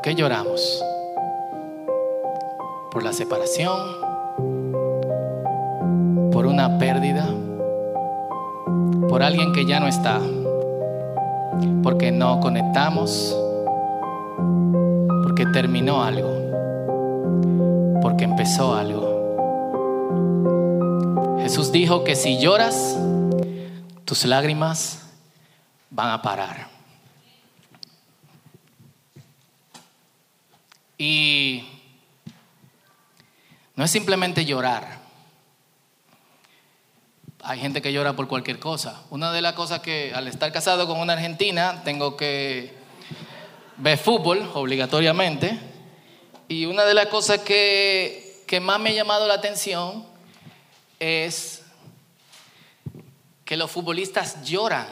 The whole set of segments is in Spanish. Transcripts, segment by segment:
¿Por qué lloramos? ¿Por la separación? ¿Por una pérdida? ¿Por alguien que ya no está? ¿Porque no conectamos? ¿Porque terminó algo? ¿Porque empezó algo? Jesús dijo que si lloras, tus lágrimas van a parar. Y no es simplemente llorar. Hay gente que llora por cualquier cosa. Una de las cosas que al estar casado con una argentina tengo que ver fútbol obligatoriamente. Y una de las cosas que, que más me ha llamado la atención es que los futbolistas lloran,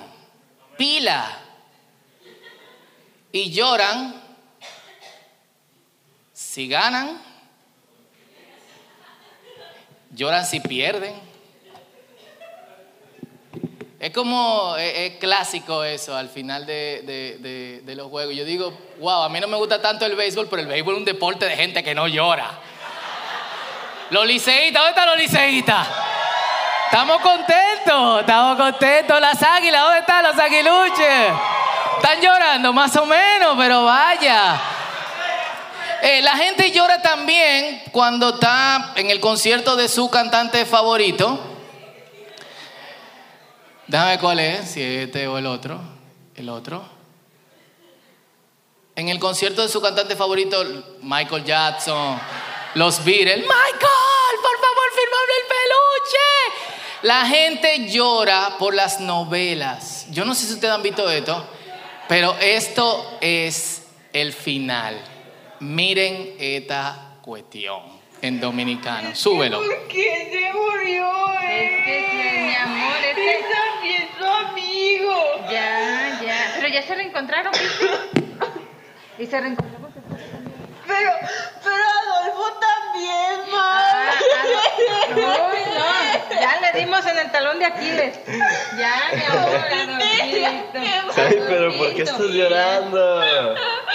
pila, y lloran si ganan, lloran si pierden. Es como, es, clásico eso al final de, de, los juegos. Yo digo, wow, a mí no me gusta tanto el béisbol, pero el béisbol es un deporte de gente que no llora. Los liceístas, ¿dónde están los liceístas? Estamos contentos, estamos contentos. Las águilas, ¿dónde están los aguiluches? Están llorando más o menos, pero vaya. Eh, la gente llora también cuando está en el concierto de su cantante favorito. Déjame cuál es, si este o el otro. El otro. En el concierto de su cantante favorito, Michael Jackson, los Beatles. Michael, por favor, firmame el peluche. La gente llora por las novelas. Yo no sé si ustedes han visto esto, pero esto es el final. Miren esta cuestión en dominicano. Súbelo. ¿Por qué se murió? Es que, mi amor, este... Es también su amigo. Ya, ya. Pero ya se reencontraron, ¿viste? y se reencontraron Pero, pero Adolfo también, mamá. Ah, Uy, no. Ya le dimos en el talón de Aquiles. Ya, mi amor, Adolfito. Ay, pero ¿por qué estás llorando?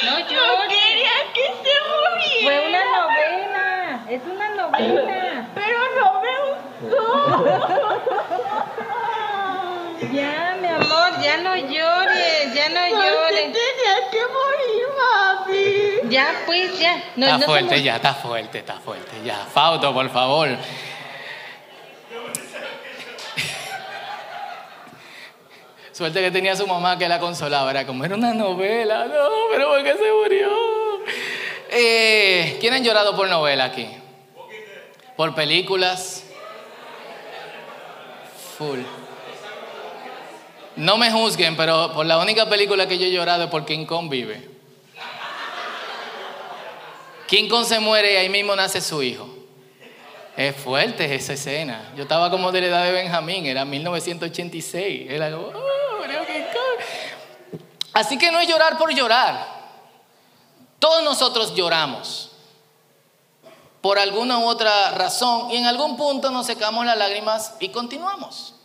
No Yo llores. Que se. Fue una novela. Es una novela. Pero no me gustó. Ya, mi amor, ya no llores, ya no Porque llores. tenía que morir, mami. Ya, pues, ya. No, Está no fuerte somos- ya, está fuerte, está fuerte ya. Fauto, por favor. Suerte que tenía su mamá que la consolaba. Era como, era una novela. No, pero ¿por qué se murió? Eh, ¿Quién han llorado por novela aquí? ¿Por películas? Full. No me juzguen, pero por la única película que yo he llorado es por King Kong vive. King Kong se muere y ahí mismo nace su hijo. Es fuerte esa escena. Yo estaba como de la edad de Benjamín, era 1986. Era como, "Oh, murió King Kong". Así que no es llorar por llorar. Todos nosotros lloramos por alguna u otra razón y en algún punto nos secamos las lágrimas y continuamos.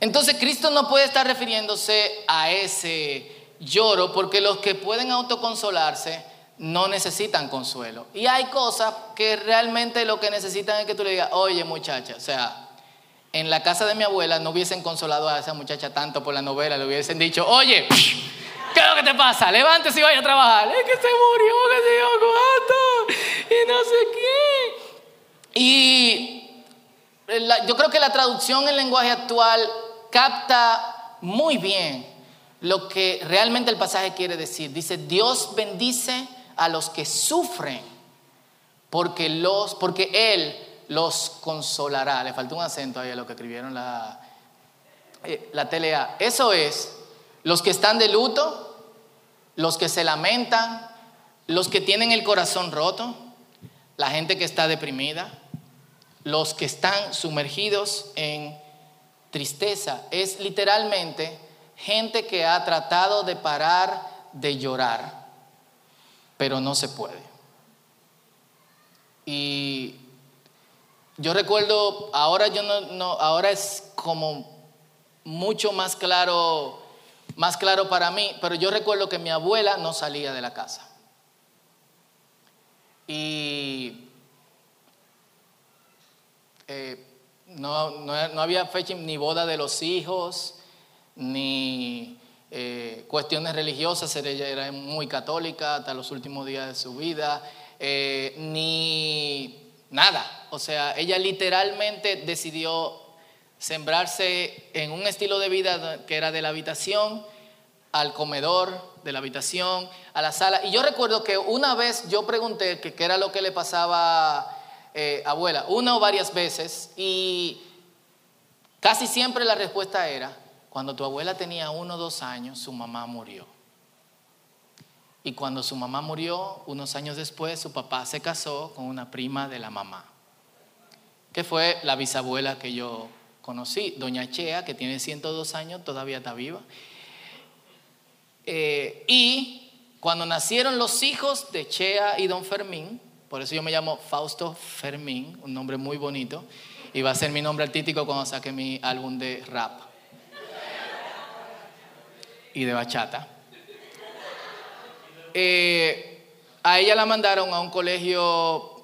Entonces Cristo no puede estar refiriéndose a ese lloro porque los que pueden autoconsolarse no necesitan consuelo. Y hay cosas que realmente lo que necesitan es que tú le digas, oye muchacha, o sea, en la casa de mi abuela no hubiesen consolado a esa muchacha tanto por la novela, le hubiesen dicho, oye, ¿qué es lo que te pasa? Levántese y vaya a trabajar. Es que se murió, que se yo cuánto, y no sé qué. Y yo creo que la traducción en lenguaje actual capta muy bien lo que realmente el pasaje quiere decir. Dice, Dios bendice a los que sufren porque, los, porque Él los consolará. Le faltó un acento ahí a lo que escribieron la, eh, la TLA. Eso es, los que están de luto, los que se lamentan, los que tienen el corazón roto, la gente que está deprimida, los que están sumergidos en tristeza. Es literalmente gente que ha tratado de parar de llorar, pero no se puede. Y yo recuerdo, ahora yo no, no, ahora es como mucho más claro, más claro para mí, pero yo recuerdo que mi abuela no salía de la casa. y eh, no, no- no había fecha ni boda de los hijos, ni eh, cuestiones religiosas, ella era muy católica hasta los últimos días de su vida, eh, ni nada. O sea, ella literalmente decidió sembrarse en un estilo de vida que era de la habitación al comedor, de la habitación, a la sala. Y yo recuerdo que una vez yo pregunté qué era lo que le pasaba eh, abuela, una o varias veces, y casi siempre la respuesta era, cuando tu abuela tenía uno o dos años, su mamá murió. Y cuando su mamá murió, unos años después, su papá se casó con una prima de la mamá, que fue la bisabuela que yo conocí, doña Chea, que tiene 102 años, todavía está viva. Eh, y cuando nacieron los hijos de Chea y Don Fermín, por eso yo me llamo Fausto Fermín, un nombre muy bonito, y va a ser mi nombre artístico cuando saque mi álbum de rap y de bachata. Eh, a ella la mandaron a un colegio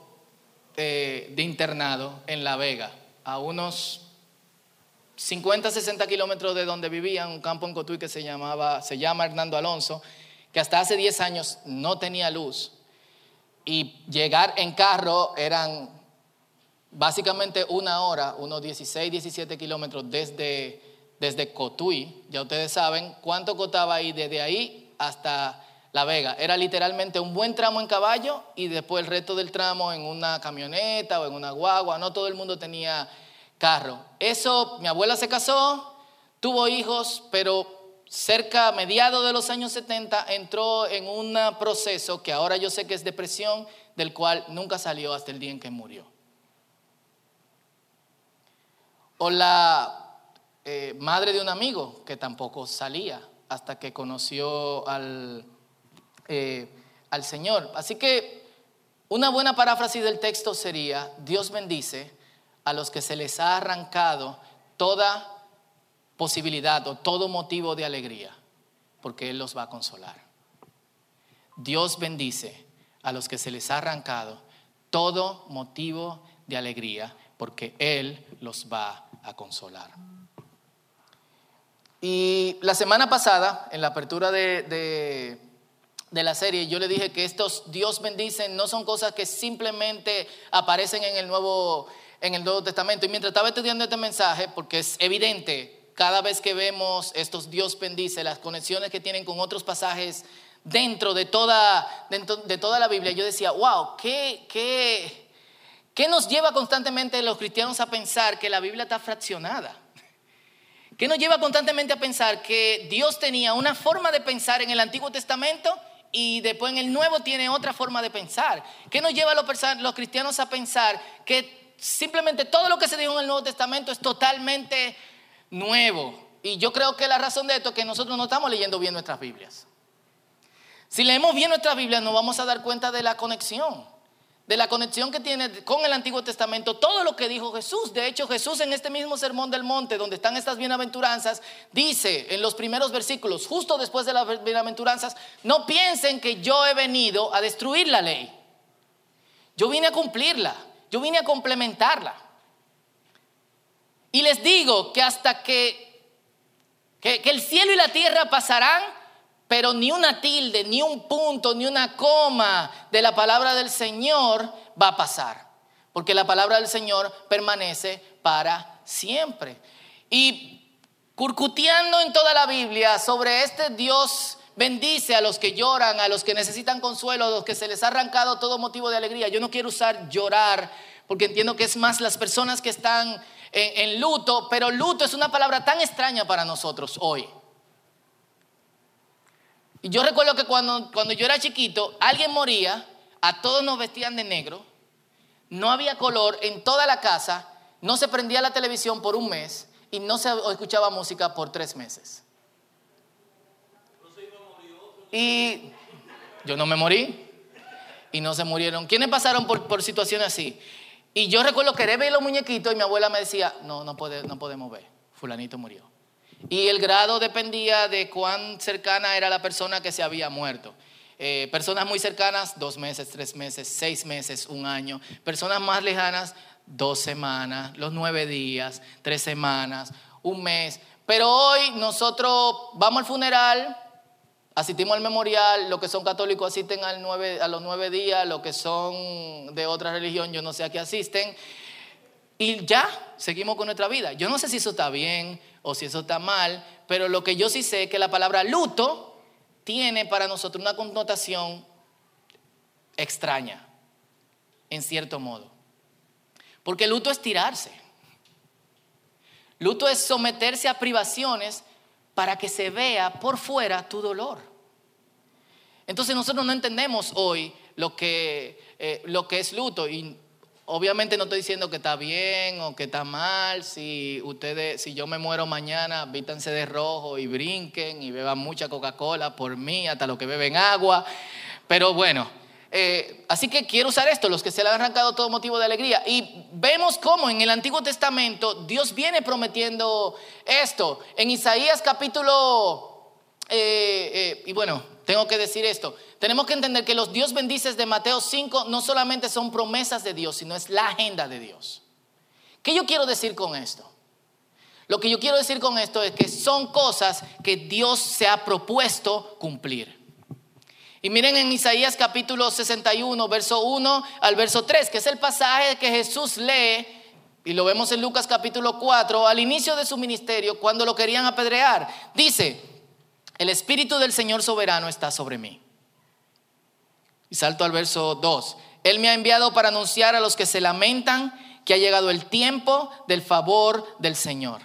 eh, de internado en La Vega, a unos 50, 60 kilómetros de donde vivía, un campo en Cotuí que se, llamaba, se llama Hernando Alonso, que hasta hace 10 años no tenía luz. Y llegar en carro eran básicamente una hora, unos 16, 17 kilómetros desde, desde Cotuí. Ya ustedes saben cuánto costaba ahí desde ahí hasta La Vega. Era literalmente un buen tramo en caballo y después el resto del tramo en una camioneta o en una guagua. No todo el mundo tenía carro. Eso, mi abuela se casó, tuvo hijos, pero cerca, mediados de los años 70, entró en un proceso que ahora yo sé que es depresión, del cual nunca salió hasta el día en que murió. O la eh, madre de un amigo que tampoco salía hasta que conoció al, eh, al Señor. Así que una buena paráfrasis del texto sería, Dios bendice a los que se les ha arrancado toda posibilidad o todo motivo de alegría, porque Él los va a consolar. Dios bendice a los que se les ha arrancado todo motivo de alegría, porque Él los va a consolar. Y la semana pasada, en la apertura de, de, la serie, yo le dije que estos Dios bendice no son cosas que simplemente aparecen en el Nuevo, en el Nuevo Testamento. Y mientras estaba estudiando este mensaje, porque es evidente, cada vez que vemos estos Dios bendice, las conexiones que tienen con otros pasajes dentro de toda, dentro de toda la Biblia, yo decía, wow, ¿qué, qué, qué nos lleva constantemente los cristianos a pensar que la Biblia está fraccionada? ¿Qué nos lleva constantemente a pensar que Dios tenía una forma de pensar en el Antiguo Testamento y después en el Nuevo tiene otra forma de pensar? ¿Qué nos lleva a los, los cristianos a pensar que simplemente todo lo que se dijo en el Nuevo Testamento es totalmente nuevo? Y yo creo que la razón de esto es que nosotros no estamos leyendo bien nuestras Biblias. Si leemos bien nuestras Biblias nos vamos a dar cuenta de la conexión de la conexión que tiene con el Antiguo Testamento, todo lo que dijo Jesús. De hecho, Jesús en este mismo sermón del monte, donde están estas bienaventuranzas, dice en los primeros versículos, justo después de las bienaventuranzas, no piensen que yo he venido a destruir la ley. Yo vine a cumplirla, yo vine a complementarla. Y les digo que hasta que, que, el cielo y la tierra pasarán, pero ni una tilde, ni un punto, ni una coma de la palabra del Señor va a pasar. Porque la palabra del Señor permanece para siempre. Y curcuteando en toda la Biblia sobre este Dios bendice a los que lloran, a los que necesitan consuelo, a los que se les ha arrancado todo motivo de alegría. Yo no quiero usar llorar porque entiendo que es más las personas que están en, luto, pero luto es una palabra tan extraña para nosotros hoy. Y yo recuerdo que cuando, cuando yo era chiquito, alguien moría, a todos nos vestían de negro, no había color en toda la casa, no se prendía la televisión por un mes y no se escuchaba música por tres meses. Y yo no me morí y no se murieron. ¿Quiénes pasaron por, por situaciones así? Y yo recuerdo que ver los muñequitos y mi abuela me decía, no, no, puede, no podemos ver, fulanito murió. Y el grado dependía de cuán cercana era la persona que se había muerto. Eh, personas muy cercanas, dos meses, tres meses, seis meses, un año. Personas más lejanas, dos semanas, los nueve días, tres semanas, un mes. Pero hoy nosotros vamos al funeral, asistimos al memorial, los que son católicos asisten al nueve, a los nueve días, los que son de otra religión, yo no sé a qué asisten. Y ya, seguimos con nuestra vida. Yo no sé si eso está bien o si eso está mal, pero lo que yo sí sé es que la palabra luto tiene para nosotros una connotación extraña, en cierto modo. Porque luto es tirarse. Luto es someterse a privaciones para que se vea por fuera tu dolor. Entonces nosotros no entendemos hoy lo que, eh, lo que es luto y Obviamente no estoy diciendo que está bien o que está mal. Si ustedes, si yo me muero mañana, vítanse de rojo y brinquen y beban mucha Coca-Cola por mí, hasta los que beben agua. Pero bueno, eh, así que quiero usar esto, los que se le han arrancado todo motivo de alegría. Y vemos cómo en el Antiguo Testamento Dios viene prometiendo esto. En Isaías capítulo, eh, eh, y bueno, tengo que decir esto. Tenemos que entender que los Dios bendices de Mateo 5 no solamente son promesas de Dios, sino es la agenda de Dios. ¿Qué yo quiero decir con esto? Lo que yo quiero decir con esto es que son cosas que Dios se ha propuesto cumplir. Y miren en Isaías capítulo 61, verso 1 al verso 3, que es el pasaje que Jesús lee, y lo vemos en Lucas capítulo 4, al inicio de su ministerio, cuando lo querían apedrear. Dice, el Espíritu del Señor soberano está sobre mí y salto al verso 2. Él me ha enviado para anunciar a los que se lamentan que ha llegado el tiempo del favor del Señor.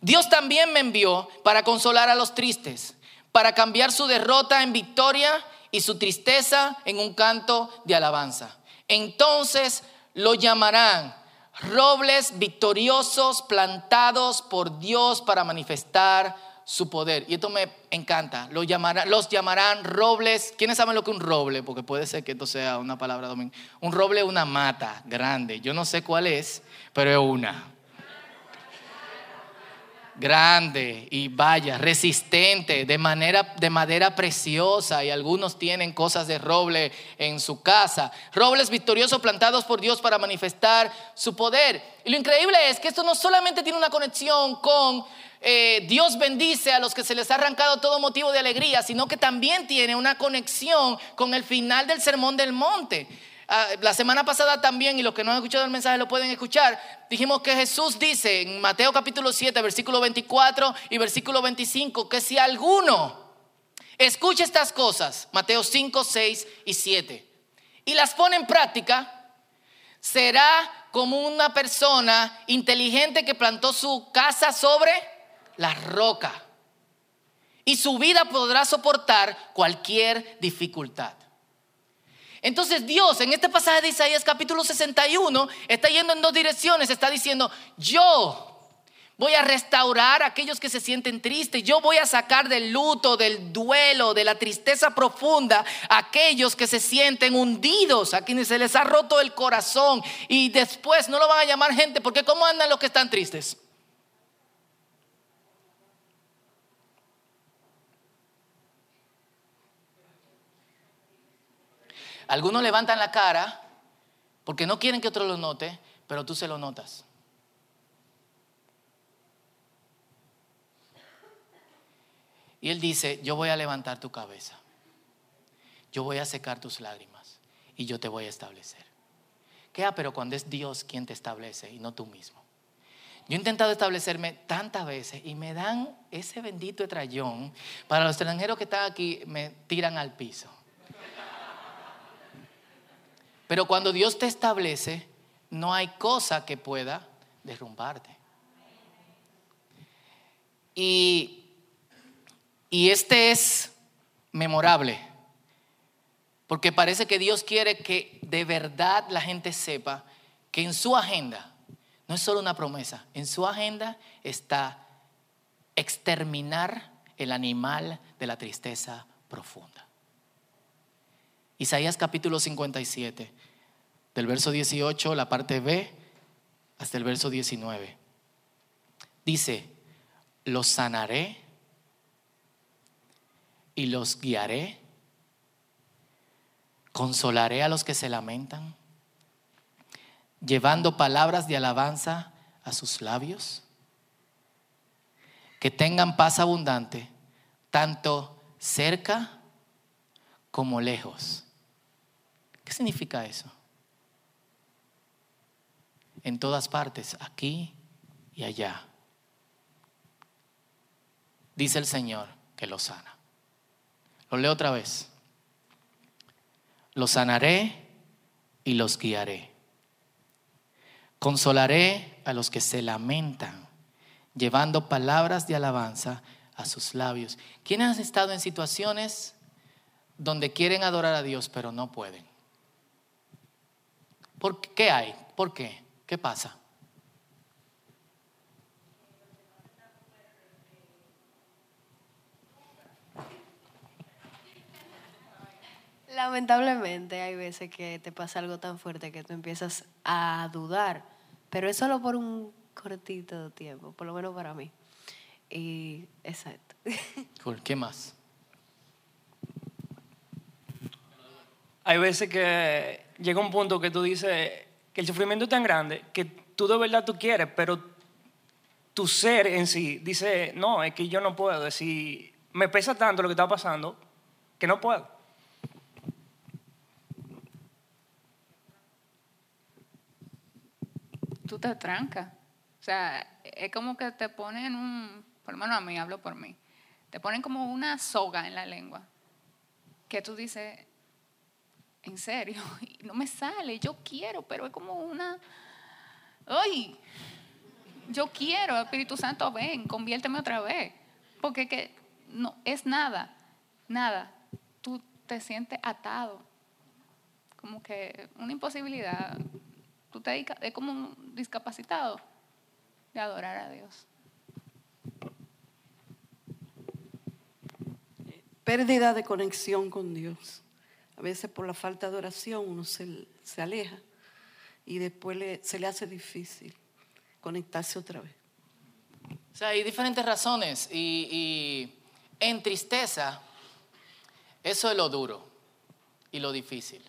Dios también me envió para consolar a los tristes, para cambiar su derrota en victoria y su tristeza en un canto de alabanza. Entonces lo llamarán robles victoriosos plantados por Dios para manifestar su poder. Y esto me encanta. Los llamarán, los llamarán robles. ¿Quiénes saben lo que es un roble? Porque puede ser que esto sea una palabra domingo. Un roble es una mata grande. Yo no sé cuál es, pero es una. Grande y vaya, resistente, de, manera, de madera preciosa. Y algunos tienen cosas de roble en su casa. Robles victoriosos plantados por Dios para manifestar su poder. Y lo increíble es que esto no solamente tiene una conexión con eh, Dios bendice a los que se les ha arrancado todo motivo de alegría, sino que también tiene una conexión con el final del Sermón del Monte. Ah, la semana pasada también, y los que no han escuchado el mensaje lo pueden escuchar, dijimos que Jesús dice en Mateo capítulo 7, versículo 24 y versículo 25, que si alguno escucha estas cosas, Mateo 5, 6 y 7, y las pone en práctica, será como una persona inteligente que plantó su casa sobre la roca. Y su vida podrá soportar cualquier dificultad. Entonces Dios en este pasaje de Isaías capítulo 61 está yendo en dos direcciones. Está diciendo, yo voy a restaurar a aquellos que se sienten tristes. Yo voy a sacar del luto, del duelo, de la tristeza profunda a aquellos que se sienten hundidos, a quienes se les ha roto el corazón. Y después no lo van a llamar gente, porque ¿cómo andan los que están tristes? Algunos levantan la cara porque no quieren que otro lo note, pero tú se lo notas. Y él dice, yo voy a levantar tu cabeza, yo voy a secar tus lágrimas y yo te voy a establecer. ¿Qué? Ah, pero cuando es Dios quien te establece y no tú mismo. Yo he intentado establecerme tantas veces y me dan ese bendito etrayón. Para los extranjeros que están aquí, me tiran al piso. Pero cuando Dios te establece, no hay cosa que pueda derrumbarte. Y, y este es memorable, porque parece que Dios quiere que de verdad la gente sepa que en su agenda, no es solo una promesa, en su agenda está exterminar el animal de la tristeza profunda. Isaías capítulo 57, del verso 18, la parte B, hasta el verso 19. Dice, los sanaré y los guiaré Consolaré a los que se lamentan, llevando palabras de alabanza a sus labios. Que tengan paz abundante, tanto cerca como lejos. ¿Qué significa eso? En todas partes, aquí y allá. Dice el Señor que lo sana. Lo leo otra vez. Los sanaré y los guiaré. Consolaré a los que se lamentan, llevando palabras de alabanza a sus labios. ¿Quiénes han estado en situaciones donde quieren adorar a Dios pero no pueden? ¿Por qué hay? ¿Por qué? ¿Qué pasa? Lamentablemente hay veces que te pasa algo tan fuerte que tú empiezas a dudar, pero es solo por un cortito tiempo, por lo menos para mí. Y exacto. Cool. ¿Qué más? Hay veces que llega un punto que tú dices que el sufrimiento es tan grande que tú de verdad tú quieres, pero tu ser en sí dice, no, es que yo no puedo, es decir, me pesa tanto lo que está pasando que no puedo. tú te trancas. O sea, es como que te ponen un, por lo menos a mí, hablo por mí, te ponen como una soga en la lengua, que tú dices, en serio, no me sale, yo quiero, pero es como una, ay, yo quiero, Espíritu Santo, ven, conviérteme otra vez, porque que no es nada, nada, tú te sientes atado, como que una imposibilidad, tú te es como un discapacitado de adorar a Dios. pérdida de conexión con Dios. A veces por la falta de oración uno se, se aleja y después le- se le hace difícil conectarse otra vez. O sea, hay diferentes razones y, en tristeza, eso es lo duro y lo difícil.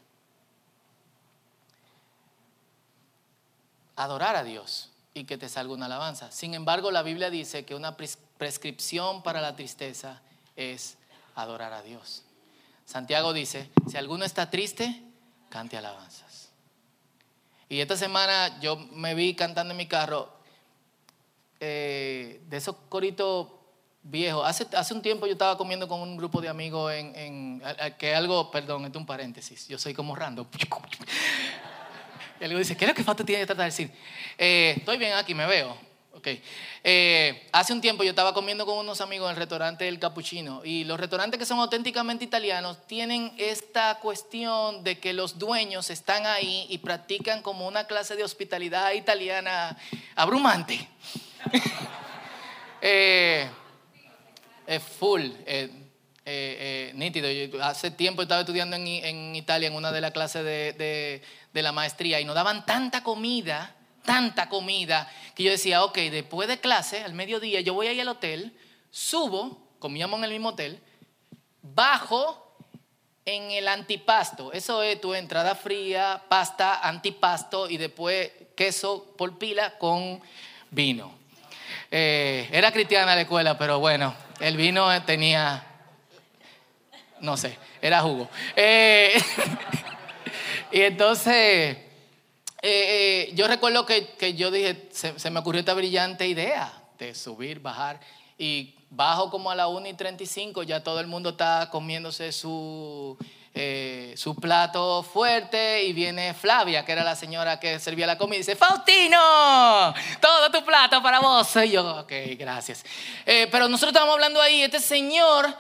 Adorar a Dios y que te salga una alabanza. Sin embargo, la Biblia dice que una pres- prescripción para la tristeza es adorar a Dios. Santiago dice, si alguno está triste, cante alabanzas. Y esta semana yo me vi cantando en mi carro eh, de esos coritos viejos. Hace, hace un tiempo yo estaba comiendo con un grupo de amigos en, en- que algo, perdón, esto es un paréntesis, yo soy como random. Y algo dice, ¿qué es lo que falta tiene que tratar de decir? Eh, estoy bien aquí, me veo. Ok. Eh, hace un tiempo yo estaba comiendo con unos amigos en el restaurante El Cappuccino y los restaurantes que son auténticamente italianos tienen esta cuestión de que los dueños están ahí y practican como una clase de hospitalidad italiana abrumante. Eh, es full, eh, nítido. Hace tiempo estaba estudiando en, Italia en una de las clases de la maestría y nos daban tanta comida, tanta comida, que yo decía, ok, después de clase, al mediodía, yo voy ahí al hotel, subo, comíamos en el mismo hotel, bajo en el antipasto. Eso es tu entrada fría, pasta, antipasto y después queso por pila con vino. Eh, era cristiana la escuela, pero bueno, el vino tenía, no sé, era jugo. Eh, y entonces, eh, eh, yo recuerdo que, que yo dije, se, se me ocurrió esta brillante idea de subir, bajar, y bajo como a la 1 y 35, ya todo el mundo está comiéndose su, eh, su plato fuerte y viene Flavia, que era la señora que servía la comida, y dice, Faustino, todo tu plato para vos. Y yo, ok, gracias. Pero nosotros estábamos hablando ahí, este señor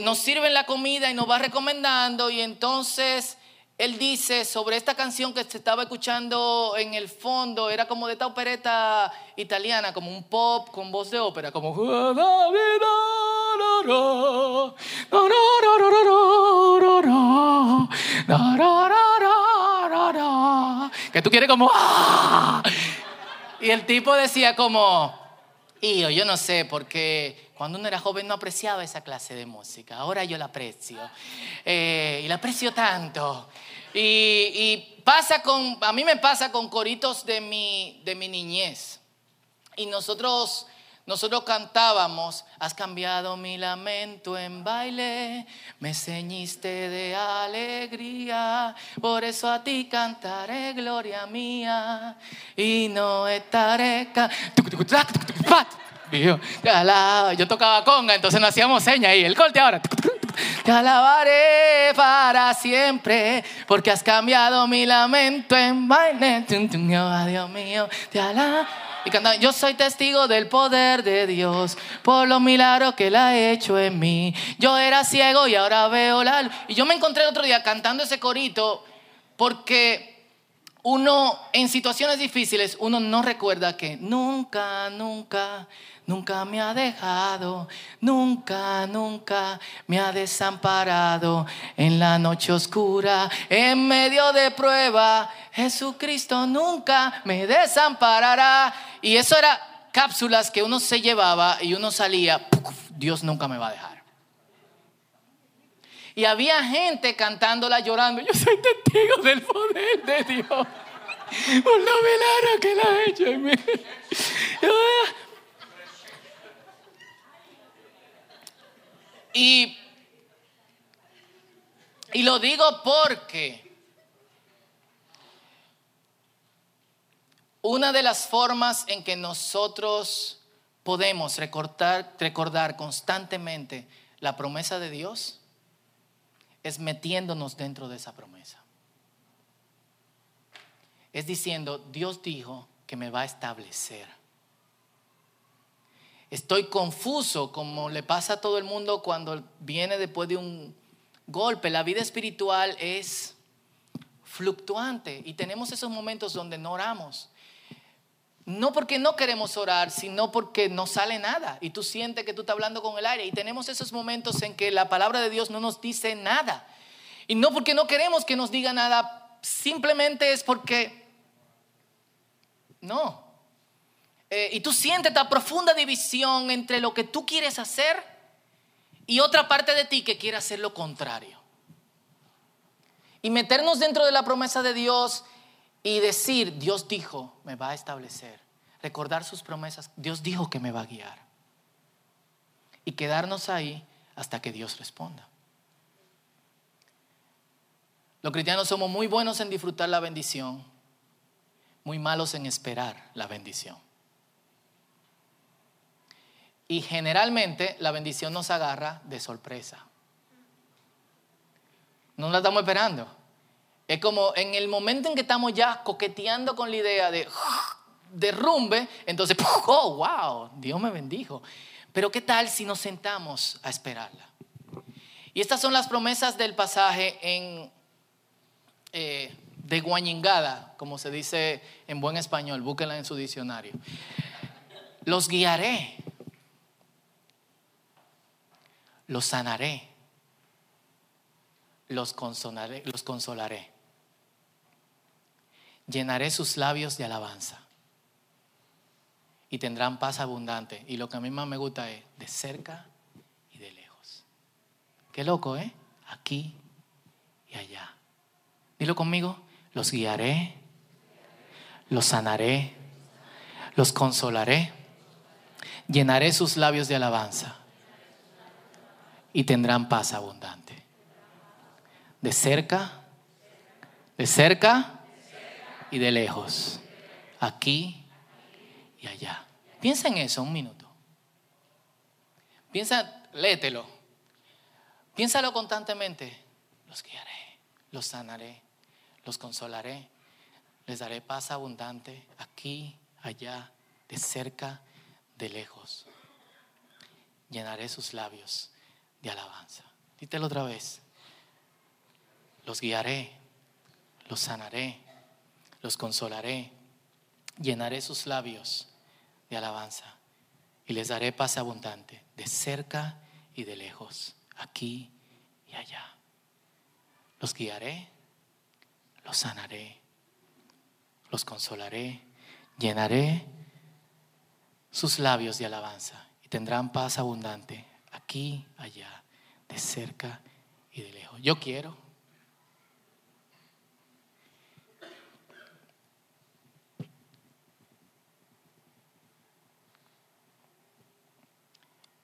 nos sirve la comida y nos va recomendando y entonces él dice sobre esta canción que se estaba escuchando en el fondo, era como de esta opereta italiana, como un pop con voz de ópera, como... Que tú quieres como... ¡ah! Y el tipo decía como... Y yo no sé, porque cuando uno era joven no apreciaba esa clase de música. Ahora yo la aprecio. Eh, y la aprecio tanto. Y, y pasa con, a mí me pasa con coritos de mi, de mi niñez. Y nosotros, nosotros cantábamos, has cambiado mi lamento en baile, me ceñiste de alegría, por eso a ti cantaré gloria mía y no estaré... ca- Vio, te alabo. Yo tocaba conga, entonces no hacíamos señas ahí, el corte ahora. Te alabaré para siempre, porque has cambiado mi lamento en baile. Oh, Dios mío, te alabo. Y cantaban, yo soy testigo del poder de Dios, por los milagros que Él ha hecho en mí. Yo era ciego y ahora veo la luz. Y yo me encontré el otro día cantando ese corito, porque uno en situaciones difíciles, uno no recuerda que nunca, nunca, nunca me ha dejado, nunca, nunca me ha desamparado en la noche oscura, en medio de prueba. Jesucristo nunca me desamparará. Y eso era cápsulas que uno se llevaba y uno salía. Dios nunca me va a dejar. Y había gente cantándola, llorando. Yo soy testigo del poder de Dios. Por milagro que Él ha hecho en mí. Y, y lo digo porque una de las formas en que nosotros podemos recordar, recordar constantemente la promesa de Dios es metiéndonos dentro de esa promesa. Es diciendo, Dios dijo que me va a establecer. Estoy confuso como le pasa a todo el mundo cuando viene después de un golpe. La vida espiritual es fluctuante y tenemos esos momentos donde no oramos. No porque no queremos orar, sino porque no sale nada y tú sientes que tú estás hablando con el aire. Y tenemos esos momentos en que la palabra de Dios no nos dice nada. Y no porque no queremos que nos diga nada, simplemente es porque no. Eh, y tú sientes esta profunda división entre lo que tú quieres hacer y otra parte de ti que quiere hacer lo contrario. Y meternos dentro de la promesa de Dios y decir, Dios dijo, me va a establecer. Recordar sus promesas, Dios dijo que me va a guiar. Y quedarnos ahí hasta que Dios responda. Los cristianos somos muy buenos en disfrutar la bendición, muy malos en esperar la bendición. Y generalmente la bendición nos agarra de sorpresa. No la estamos esperando. Es como en el momento en que estamos ya coqueteando con la idea de derrumbe, entonces, oh, wow, Dios me bendijo. Pero ¿qué tal si nos sentamos a esperarla? Y estas son las promesas del pasaje en, eh, de guañingada, como se dice en buen español, búsquenla en su diccionario. Los guiaré, los sanaré, los consolaré, los consolaré. Llenaré sus labios de alabanza y tendrán paz abundante. Y lo que a mí más me gusta es de cerca y de lejos. Qué loco, ¿eh? Aquí y allá. Dilo conmigo, los guiaré, los sanaré, los consolaré, llenaré sus labios de alabanza y tendrán paz abundante. De cerca, de cerca y de lejos. Aquí y allá. Piensa en eso un minuto. Piensa, léetelo. Piénsalo constantemente. Los guiaré, los sanaré, los consolaré, les daré paz abundante aquí, allá, de cerca, de lejos. Llenaré sus labios de alabanza. Dítelo otra vez. Los guiaré, los sanaré, los consolaré, llenaré sus labios de alabanza y les daré paz abundante de cerca y de lejos, aquí y allá. Los guiaré, los sanaré, los consolaré, llenaré sus labios de alabanza y tendrán paz abundante aquí, allá, de cerca y de lejos. Yo quiero.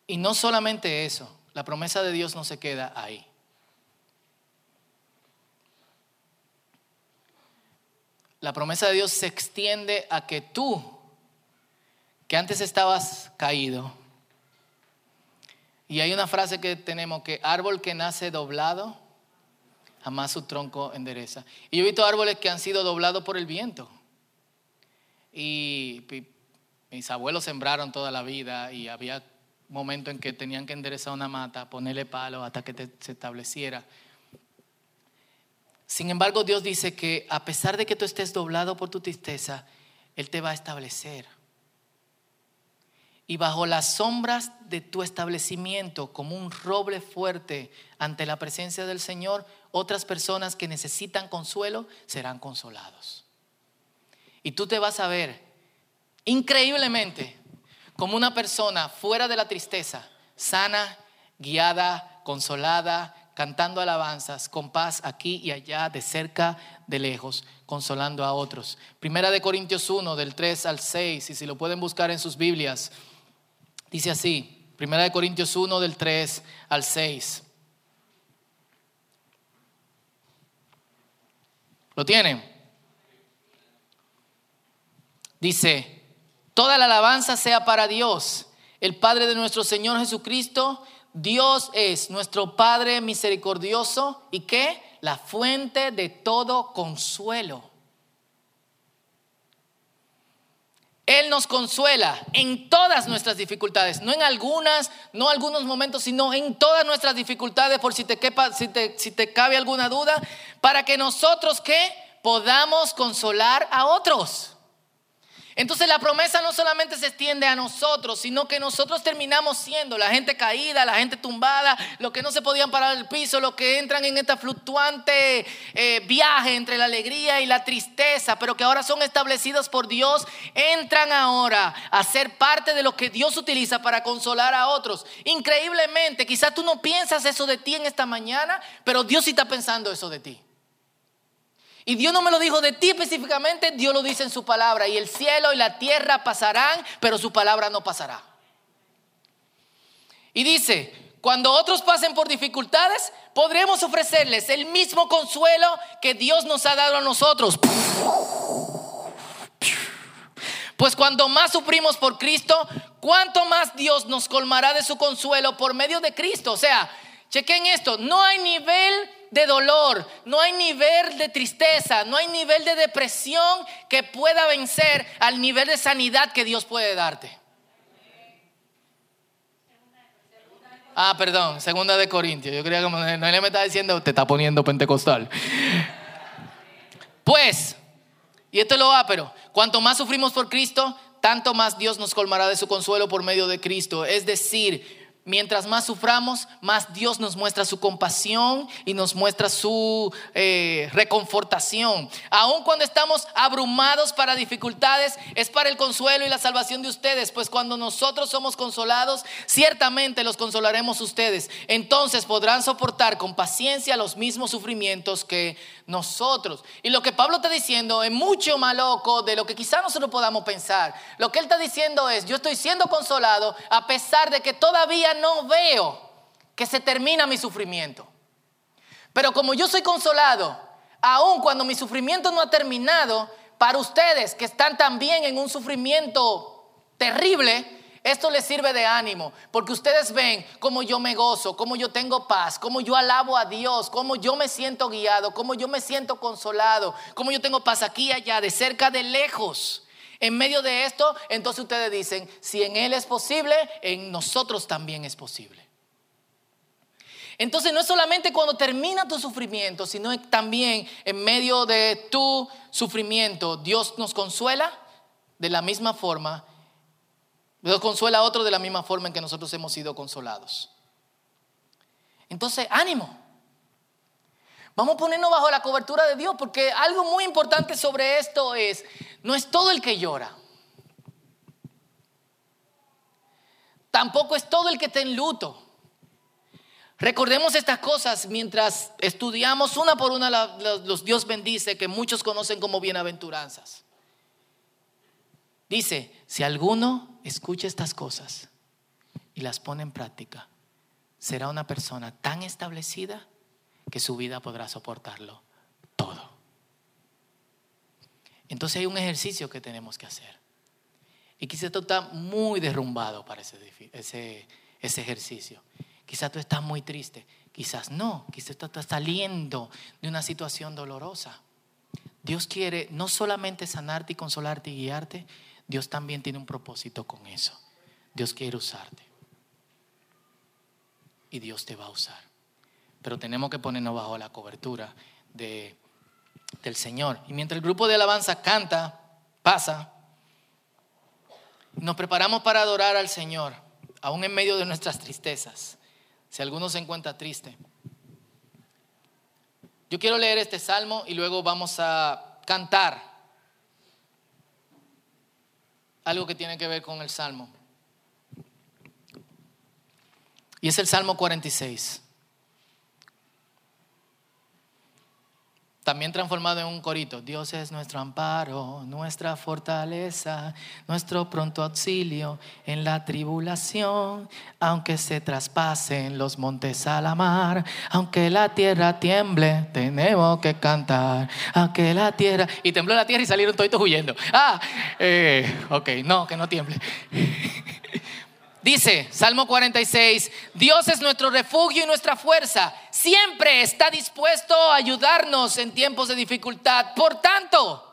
Y no solamente eso, la promesa de Dios no se queda ahí. La promesa de Dios se extiende a que tú, que antes estabas caído, y hay una frase que tenemos que árbol que nace doblado, jamás su tronco endereza. Y yo he visto árboles que han sido doblados por el viento. Y mis abuelos sembraron toda la vida y había momentos en que tenían que enderezar una mata, ponerle palo hasta que se estableciera. Sin embargo, Dios dice que a pesar de que tú estés doblado por tu tristeza, Él te va a establecer. Y bajo las sombras de tu establecimiento, como un roble fuerte ante la presencia del Señor, otras personas que necesitan consuelo serán consolados. Y tú te vas a ver increíblemente como una persona fuera de la tristeza, sana, guiada, consolada, cantando alabanzas, con paz aquí y allá, de cerca, de lejos, consolando a otros. Primera de Corintios 1, del 3 al 6, y si lo pueden buscar en sus Biblias, dice así, Primera de Corintios 1, del 3 al 6. ¿Lo tienen? Dice, toda la alabanza sea para Dios, el Padre de nuestro Señor Jesucristo. Dios es nuestro Padre misericordioso y que la fuente de todo consuelo. Él nos consuela en todas nuestras dificultades, no en algunas, no algunos momentos, sino en todas nuestras dificultades, por si te, quepa, si te, si te cabe alguna duda, para que nosotros que podamos consolar a otros. Entonces la promesa no solamente se extiende a nosotros, sino que nosotros terminamos siendo la gente caída, la gente tumbada, los que no se podían parar del piso, los que entran en esta fluctuante eh, viaje entre la alegría y la tristeza, pero que ahora son establecidos por Dios, entran ahora a ser parte de lo que Dios utiliza para consolar a otros. Increíblemente, quizás tú no piensas eso de ti en esta mañana, pero Dios sí está pensando eso de ti. Y Dios no me lo dijo de ti específicamente, Dios lo dice en su palabra. Y el cielo y la tierra pasarán, pero su palabra no pasará. Y dice, cuando otros pasen por dificultades, podremos ofrecerles el mismo consuelo que Dios nos ha dado a nosotros. Pues cuando más sufrimos por Cristo, cuánto más Dios nos colmará de su consuelo por medio de Cristo. O sea, chequen esto, no hay nivel de dolor, no hay nivel de tristeza, no hay nivel de depresión que pueda vencer al nivel de sanidad que Dios puede darte. Ah, perdón, segunda de Corintios. Yo creía que Noelia me estaba diciendo, te está poniendo pentecostal. Pues, y esto es lo pero cuanto más sufrimos por Cristo, tanto más Dios nos colmará de su consuelo por medio de Cristo. Es decir, Mientras más suframos, más Dios nos muestra su compasión y nos muestra su eh, reconfortación. Aun cuando estamos abrumados para dificultades, es para el consuelo y la salvación de ustedes, pues cuando nosotros somos consolados, ciertamente los consolaremos ustedes. Entonces podrán soportar con paciencia los mismos sufrimientos que nosotros. Y lo que Pablo está diciendo es mucho más loco de lo que quizá nosotros podamos pensar. Lo que él está diciendo es, yo estoy siendo consolado a pesar de que todavía no veo que se termina mi sufrimiento. Pero como yo soy consolado, aun cuando mi sufrimiento no ha terminado, para ustedes que están también en un sufrimiento terrible, esto les sirve de ánimo, porque ustedes ven cómo yo me gozo, cómo yo tengo paz, cómo yo alabo a Dios, cómo yo me siento guiado, cómo yo me siento consolado, cómo yo tengo paz aquí y allá, de cerca, de lejos. En medio de esto, entonces ustedes dicen, si en Él es posible, en nosotros también es posible. Entonces no es solamente cuando termina tu sufrimiento, sino también en medio de tu sufrimiento, Dios nos consuela de la misma forma, Dios consuela a otro de la misma forma en que nosotros hemos sido consolados. Entonces, ánimo. Vamos a ponernos bajo la cobertura de Dios, porque algo muy importante sobre esto es, no es todo el que llora. Tampoco es todo el que está en luto. Recordemos estas cosas mientras estudiamos una por una los Dios bendice que muchos conocen como bienaventuranzas. Dice, si alguno escucha estas cosas y las pone en práctica, será una persona tan establecida que su vida podrá soportarlo todo. Entonces hay un ejercicio que tenemos que hacer. Y quizás tú estás muy derrumbado para ese, ejercicio. Quizás tú estás muy triste. Quizás no. Quizás tú estás saliendo de una situación dolorosa. Dios quiere no solamente sanarte y consolarte y guiarte, Dios también tiene un propósito con eso. Dios quiere usarte. Y Dios te va a usar. Pero tenemos que ponernos bajo la cobertura de, del Señor. Y mientras el grupo de alabanza canta, pasa, nos preparamos para adorar al Señor, aún en medio de nuestras tristezas. Si alguno se encuentra triste. Yo quiero leer este salmo y luego vamos a cantar algo que tiene que ver con el salmo. Y es el Salmo 46. También transformado en un corito. Dios es nuestro amparo, nuestra fortaleza, nuestro pronto auxilio en la tribulación. Aunque se traspasen los montes a la mar, aunque la tierra tiemble, tenemos que cantar. Aunque la tierra. Y tembló la tierra y salieron todos huyendo. Ah, eh, ok, no, que no tiemble. Dice Salmo 46, Dios es nuestro refugio y nuestra fuerza. Siempre está dispuesto a ayudarnos en tiempos de dificultad. Por tanto,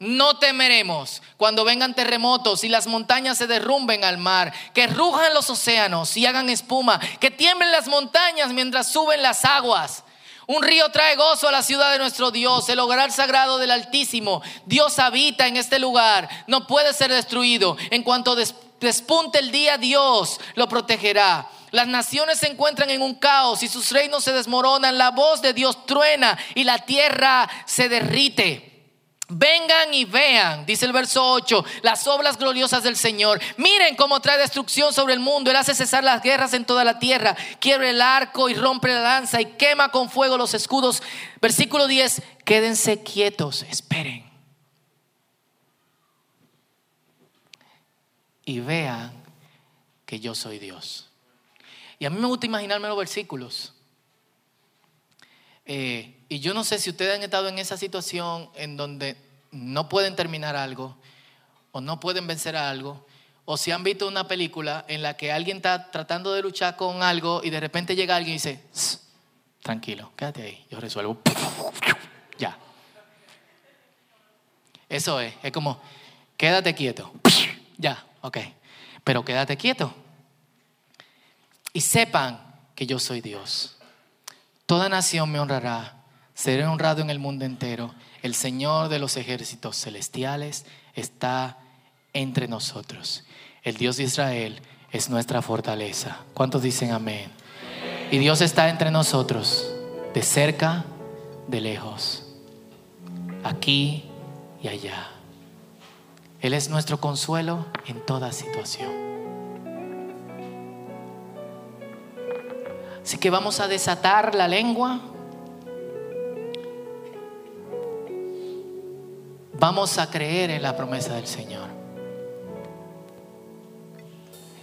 no temeremos cuando vengan terremotos y las montañas se derrumben al mar, que rujan los océanos y hagan espuma, que tiemblen las montañas mientras suben las aguas. Un río trae gozo a la ciudad de nuestro Dios, el hogar sagrado del Altísimo. Dios habita en este lugar, no puede ser destruido. En cuanto despunte el día, Dios lo protegerá. Las naciones se encuentran en un caos y sus reinos se desmoronan. La voz de Dios truena y la tierra se derrite. Vengan y vean, dice el verso 8, las obras gloriosas del Señor. Miren cómo trae destrucción sobre el mundo. Él hace cesar las guerras en toda la tierra. Quiebra el arco y rompe la lanza y quema con fuego los escudos. Versículo 10, quédense quietos, esperen. Y vean que yo soy Dios. Y a mí me gusta imaginarme los versículos. Eh, y yo no sé si ustedes han estado en esa situación en donde no pueden terminar algo o no pueden vencer a algo, o si han visto una película en la que alguien está tratando de luchar con algo y de repente llega alguien y dice, tranquilo, quédate ahí, yo resuelvo. Ya. Eso es, es como, quédate quieto. Ya, ok. Pero quédate quieto. Y sepan que yo soy Dios. Toda nación me honrará, seré honrado en el mundo entero. El Señor de los ejércitos celestiales está entre nosotros. El Dios de Israel es nuestra fortaleza. ¿Cuántos dicen amén? Y Dios está entre nosotros, de cerca, de lejos, aquí y allá. Él es nuestro consuelo en toda situación. Así que vamos a desatar la lengua. Vamos a creer en la promesa del Señor.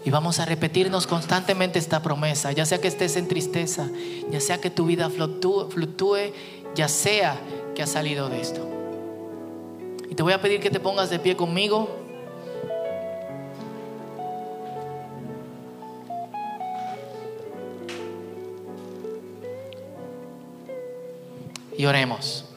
Y vamos a repetirnos constantemente esta promesa, ya sea que estés en tristeza, ya sea que tu vida fluctúe, ya sea que has salido de esto. Y te voy a pedir que te pongas de pie conmigo. y oremos.